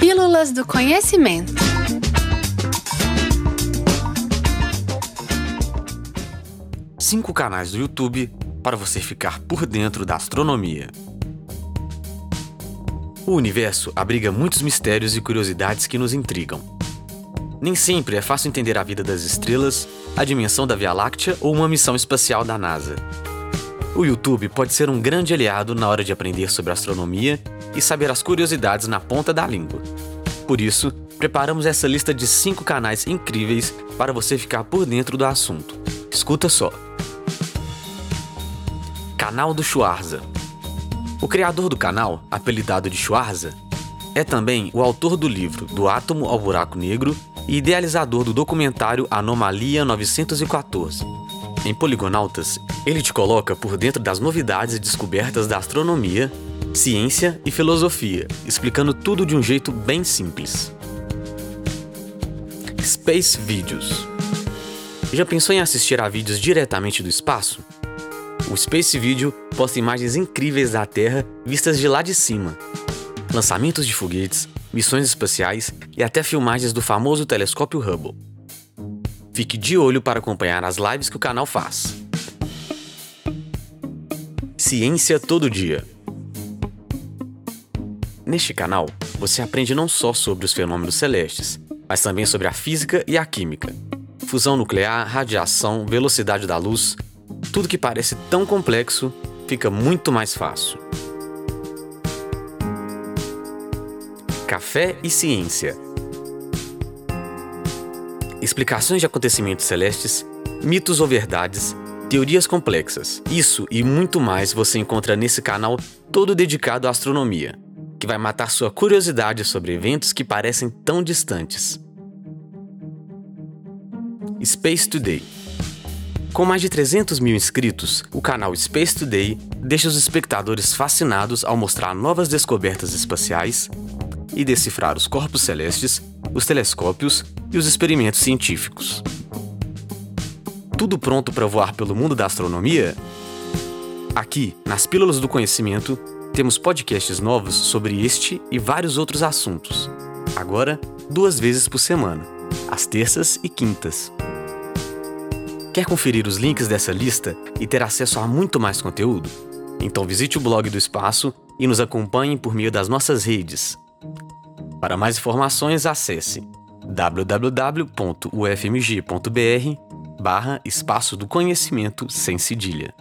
Pílulas do Conhecimento. Cinco canais do YouTube para você ficar por dentro da astronomia. O universo abriga muitos mistérios e curiosidades que nos intrigam. Nem sempre é fácil entender a vida das estrelas, a dimensão da Via Láctea ou uma missão espacial da NASA. O YouTube pode ser um grande aliado na hora de aprender sobre astronomia e saber as curiosidades na ponta da língua. Por isso, preparamos essa lista de cinco canais incríveis para você ficar por dentro do assunto. Escuta só. Canal do Schwarza. O criador do canal, apelidado de Schwarza, é também o autor do livro Do Átomo ao Buraco Negro e idealizador do documentário Anomalia 914. Em Poligonautas, ele te coloca por dentro das novidades e descobertas da astronomia, ciência e filosofia, explicando tudo de um jeito bem simples. Space Videos Já pensou em assistir a vídeos diretamente do espaço? O Space Video posta imagens incríveis da Terra vistas de lá de cima. Lançamentos de foguetes, missões espaciais e até filmagens do famoso telescópio Hubble. Fique de olho para acompanhar as lives que o canal faz. Ciência Todo Dia Neste canal, você aprende não só sobre os fenômenos celestes, mas também sobre a física e a química. Fusão nuclear, radiação, velocidade da luz, tudo que parece tão complexo fica muito mais fácil. Café e Ciência Explicações de acontecimentos celestes, mitos ou verdades, teorias complexas. Isso e muito mais você encontra nesse canal todo dedicado à astronomia, que vai matar sua curiosidade sobre eventos que parecem tão distantes. Space Today com mais de 300 mil inscritos, o canal Space Today deixa os espectadores fascinados ao mostrar novas descobertas espaciais e decifrar os corpos celestes, os telescópios e os experimentos científicos. Tudo pronto para voar pelo mundo da astronomia? Aqui, nas Pílulas do Conhecimento, temos podcasts novos sobre este e vários outros assuntos. Agora, duas vezes por semana, às terças e quintas. Quer conferir os links dessa lista e ter acesso a muito mais conteúdo? Então visite o blog do Espaço e nos acompanhe por meio das nossas redes. Para mais informações, acesse www.ufmg.br barra Espaço do Conhecimento sem cedilha.